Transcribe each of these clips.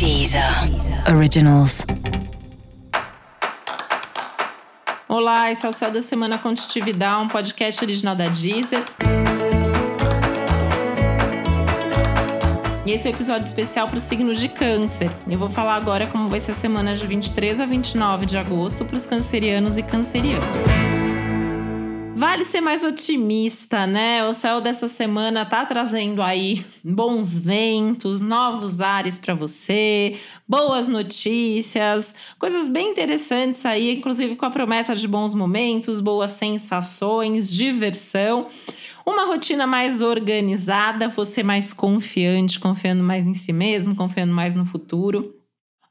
Deezer Originals. Olá, esse é o Céu da Semana Contitividade, um podcast original da Deezer. E esse é o episódio especial para o signo de Câncer. Eu vou falar agora como vai ser a semana de 23 a 29 de agosto para os cancerianos e cancerianas. Vale ser mais otimista, né? O céu dessa semana tá trazendo aí bons ventos, novos ares para você, boas notícias, coisas bem interessantes aí, inclusive com a promessa de bons momentos, boas sensações, diversão. Uma rotina mais organizada, você mais confiante, confiando mais em si mesmo, confiando mais no futuro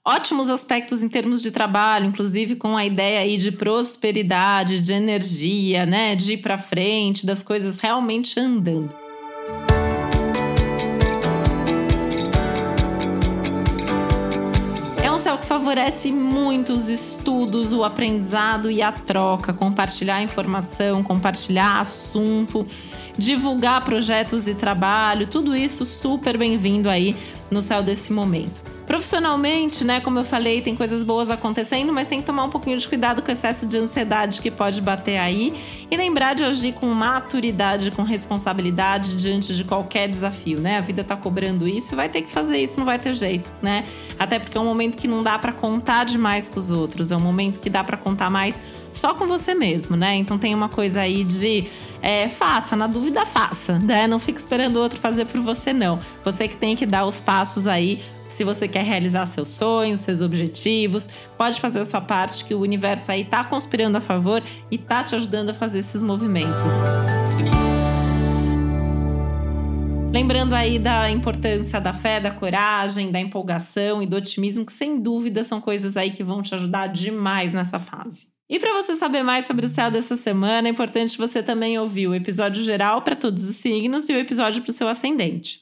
ótimos aspectos em termos de trabalho, inclusive com a ideia aí de prosperidade, de energia, né, de ir para frente, das coisas realmente andando. É que favorece muito os estudos, o aprendizado e a troca, compartilhar informação, compartilhar assunto, divulgar projetos e trabalho, tudo isso super bem-vindo aí no céu desse momento. Profissionalmente, né, como eu falei, tem coisas boas acontecendo, mas tem que tomar um pouquinho de cuidado com o excesso de ansiedade que pode bater aí e lembrar de agir com maturidade, com responsabilidade diante de qualquer desafio, né? A vida tá cobrando isso vai ter que fazer isso, não vai ter jeito, né? Até porque é um momento que não dá para contar demais com os outros, é um momento que dá para contar mais só com você mesmo, né? Então tem uma coisa aí de é, faça, na dúvida faça, né? Não fique esperando o outro fazer por você, não. Você que tem que dar os passos aí se você quer realizar seus sonhos, seus objetivos, pode fazer a sua parte que o universo aí tá conspirando a favor e tá te ajudando a fazer esses movimentos. Lembrando aí da importância da fé, da coragem, da empolgação e do otimismo, que sem dúvida são coisas aí que vão te ajudar demais nessa fase. E para você saber mais sobre o céu dessa semana, é importante você também ouvir o episódio geral para todos os signos e o episódio para o seu ascendente.